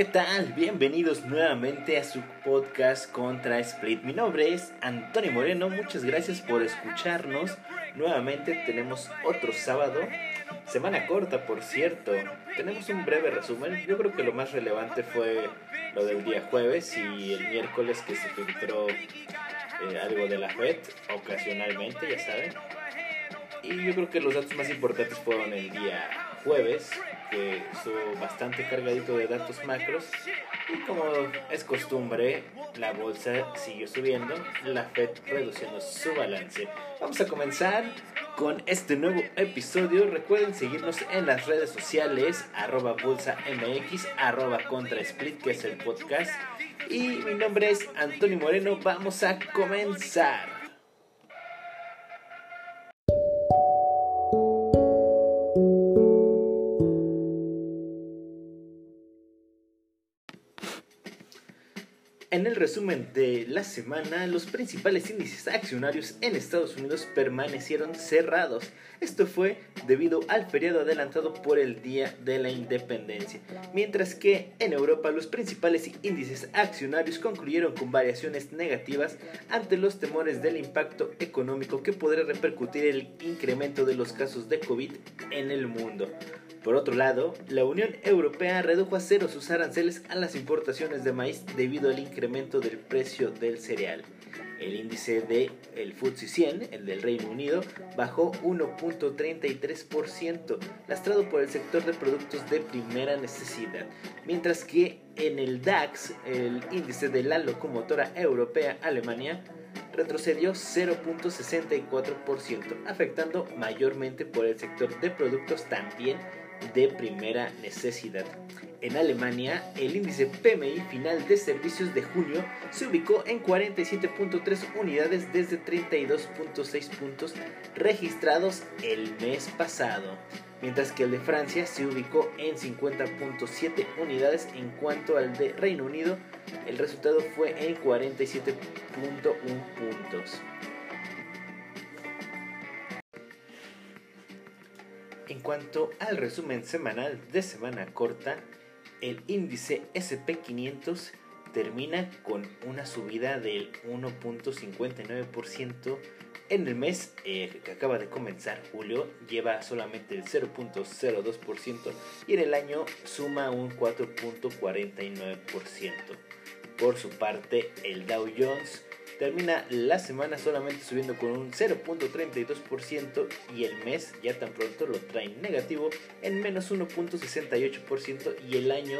¿Qué tal? Bienvenidos nuevamente a su podcast Contra Split. Mi nombre es Antonio Moreno. Muchas gracias por escucharnos. Nuevamente tenemos otro sábado. Semana corta, por cierto. Tenemos un breve resumen. Yo creo que lo más relevante fue lo del día jueves y el miércoles que se filtró eh, algo de la FED, ocasionalmente, ya saben. Y yo creo que los datos más importantes fueron el día jueves, que estuvo bastante cargadito de datos macros. Y como es costumbre, la bolsa siguió subiendo, la Fed reduciendo su balance. Vamos a comenzar con este nuevo episodio. Recuerden seguirnos en las redes sociales, arroba bolsa que es el podcast. Y mi nombre es Antonio Moreno. Vamos a comenzar. En el resumen de la semana, los principales índices accionarios en Estados Unidos permanecieron cerrados. Esto fue debido al feriado adelantado por el Día de la Independencia, mientras que en Europa los principales índices accionarios concluyeron con variaciones negativas ante los temores del impacto económico que podría repercutir el incremento de los casos de COVID en el mundo. Por otro lado, la Unión Europea redujo a cero sus aranceles a las importaciones de maíz debido al incremento del precio del cereal. El índice de el FTSE 100, el del Reino Unido, bajó 1.33%, lastrado por el sector de productos de primera necesidad, mientras que en el DAX, el índice de la locomotora europea Alemania, retrocedió 0.64%, afectando mayormente por el sector de productos también de primera necesidad. En Alemania, el índice PMI final de servicios de junio se ubicó en 47.3 unidades desde 32.6 puntos registrados el mes pasado, mientras que el de Francia se ubicó en 50.7 unidades en cuanto al de Reino Unido, el resultado fue en 47.1 puntos. En cuanto al resumen semanal de semana corta, el índice SP500 termina con una subida del 1.59% en el mes eh, que acaba de comenzar julio lleva solamente el 0.02% y en el año suma un 4.49%. Por su parte, el Dow Jones termina la semana solamente subiendo con un 0.32% y el mes ya tan pronto lo traen negativo en menos 1.68% y el año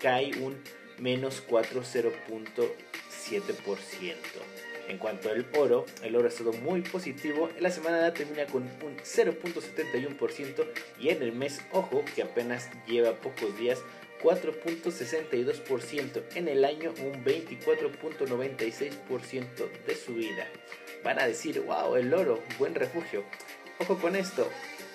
cae un menos 4.0.7%. En cuanto al oro, el oro ha estado muy positivo. En la semana termina con un 0.71% y en el mes, ojo, que apenas lleva pocos días, 4.62%, en el año un 24.96% de subida. Van a decir, wow, el oro, buen refugio. Ojo con esto,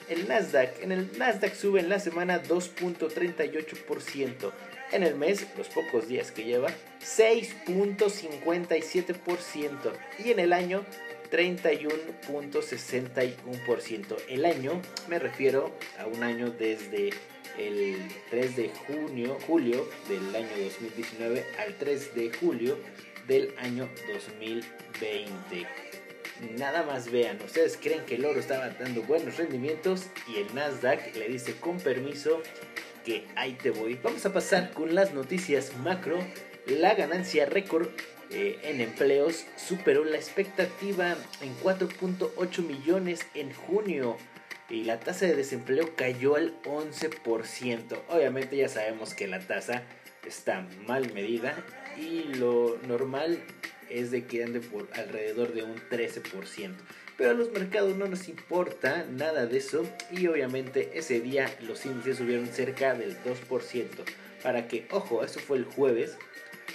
el Nasdaq, en el Nasdaq sube en la semana 2.38%, en el mes, los pocos días que lleva, 6.57% y en el año 31.61%. El año me refiero a un año desde el 3 de junio, julio del año 2019 al 3 de julio del año 2020. Nada más vean, ustedes creen que el oro estaba dando buenos rendimientos y el Nasdaq le dice con permiso que ahí te voy. Vamos a pasar con las noticias macro. La ganancia récord eh, en empleos superó la expectativa en 4.8 millones en junio y la tasa de desempleo cayó al 11%. Obviamente ya sabemos que la tasa está mal medida y lo normal es de que ande por alrededor de un 13%. Pero a los mercados no nos importa nada de eso y obviamente ese día los índices subieron cerca del 2%. Para que, ojo, eso fue el jueves,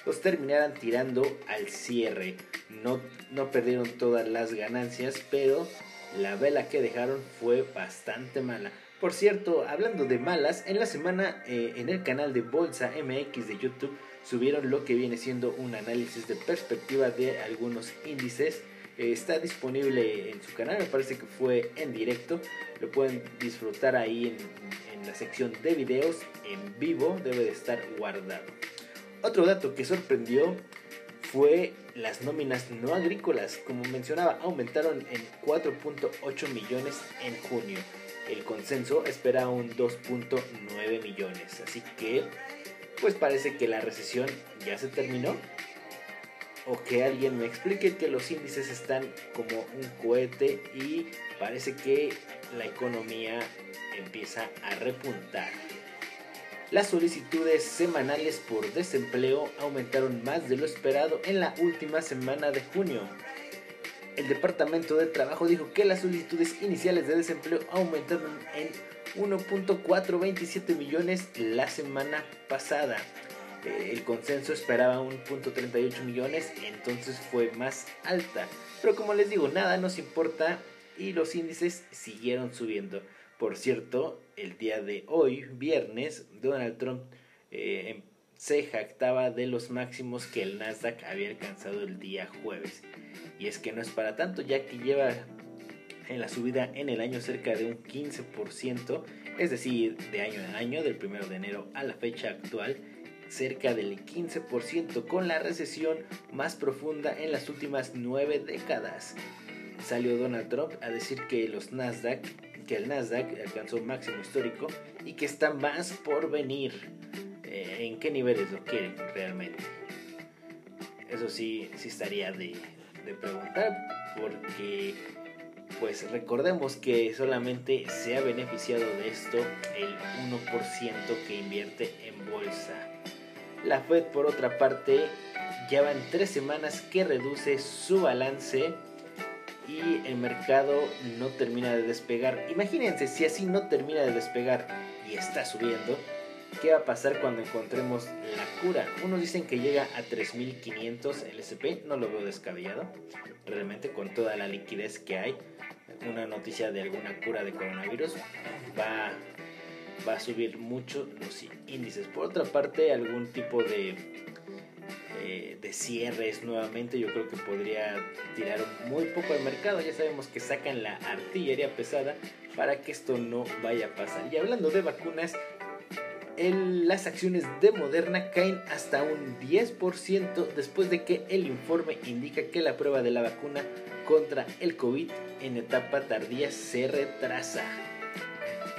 los terminaran tirando al cierre. No, no perdieron todas las ganancias, pero la vela que dejaron fue bastante mala. Por cierto, hablando de malas, en la semana eh, en el canal de Bolsa MX de YouTube subieron lo que viene siendo un análisis de perspectiva de algunos índices. Eh, está disponible en su canal, me parece que fue en directo. Lo pueden disfrutar ahí en, en la sección de videos en vivo debe de estar guardado. Otro dato que sorprendió fue las nóminas no agrícolas, como mencionaba, aumentaron en 4.8 millones en junio. El consenso espera un 2.9 millones, así que pues parece que la recesión ya se terminó. O que alguien me explique que los índices están como un cohete y parece que la economía empieza a repuntar. Las solicitudes semanales por desempleo aumentaron más de lo esperado en la última semana de junio. El Departamento de Trabajo dijo que las solicitudes iniciales de desempleo aumentaron en 1.427 millones la semana pasada. Eh, el consenso esperaba 1.38 millones, entonces fue más alta. Pero como les digo, nada nos importa y los índices siguieron subiendo. Por cierto, el día de hoy, viernes, Donald Trump eh, em, se jactaba de los máximos que el Nasdaq había alcanzado el día jueves. Y es que no es para tanto, ya que lleva en la subida en el año cerca de un 15%, es decir, de año en año, del 1 de enero a la fecha actual, cerca del 15% con la recesión más profunda en las últimas nueve décadas. Salió Donald Trump a decir que los Nasdaq que el Nasdaq alcanzó máximo histórico y que está más por venir. Eh, ¿En qué niveles lo quieren realmente? Eso sí, sí estaría de, de preguntar porque pues recordemos que solamente se ha beneficiado de esto el 1% que invierte en bolsa. La Fed por otra parte llevan tres semanas que reduce su balance y el mercado no termina de despegar. Imagínense si así no termina de despegar y está subiendo, ¿qué va a pasar cuando encontremos la cura? Unos dicen que llega a 3500 el SP, no lo veo descabellado, realmente con toda la liquidez que hay. Una noticia de alguna cura de coronavirus va, va a subir mucho los índices. Por otra parte, algún tipo de eh, de cierres nuevamente, yo creo que podría tirar muy poco al mercado. Ya sabemos que sacan la artillería pesada para que esto no vaya a pasar. Y hablando de vacunas, las acciones de Moderna caen hasta un 10% después de que el informe indica que la prueba de la vacuna contra el COVID en etapa tardía se retrasa.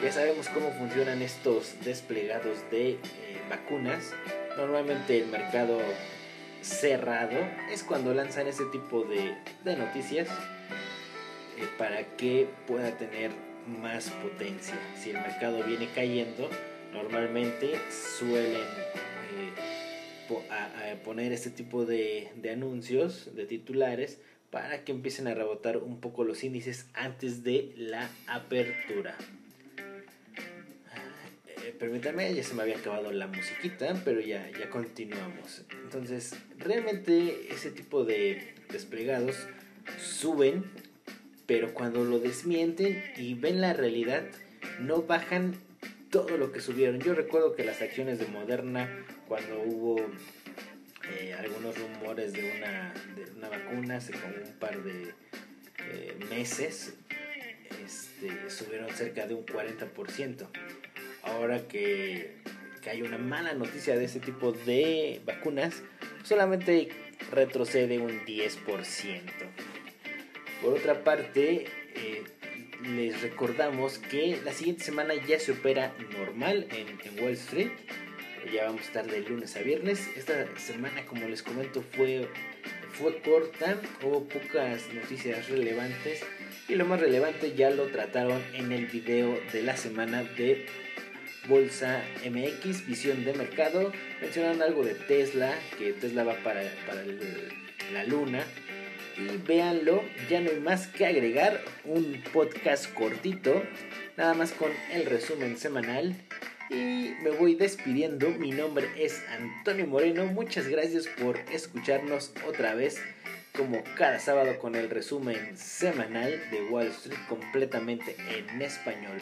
Ya sabemos cómo funcionan estos desplegados de eh, vacunas. Normalmente el mercado cerrado es cuando lanzan ese tipo de, noticias eh, para que pueda tener más potencia. Si el mercado viene cayendo, normalmente suelen eh, poner este tipo de, de anuncios, de titulares, para que empiecen a rebotar un poco los índices antes de la apertura. Permítanme, ya se me había acabado la musiquita, pero ya, ya continuamos. Entonces, realmente ese tipo de desplegados suben, pero cuando lo desmienten y ven la realidad, no bajan todo lo que subieron. Yo recuerdo que las acciones de Moderna, cuando hubo eh, algunos rumores de una, de una vacuna hace como un par de eh, meses, este, subieron cerca de un 40% ahora que, hay una mala noticia de ese tipo de vacunas, solamente retrocede un 10%. Por otra parte, eh, les recordamos que la siguiente semana ya se opera normal en, Wall Street. Ya vamos a estar de lunes a viernes. Esta semana, como les comento, fue, fue corta. Hubo pocas noticias relevantes. Y lo más relevante ya lo trataron en el video de la semana de Bolsa MX, visión de mercado. Mencionaron algo de Tesla, que Tesla va para, para la luna. Y véanlo, ya no hay más que agregar. Un podcast cortito, nada más con el resumen semanal. Y me voy despidiendo. Mi nombre es Antonio Moreno. Muchas gracias por escucharnos otra vez como cada sábado con el resumen semanal de Wall Street completamente en español.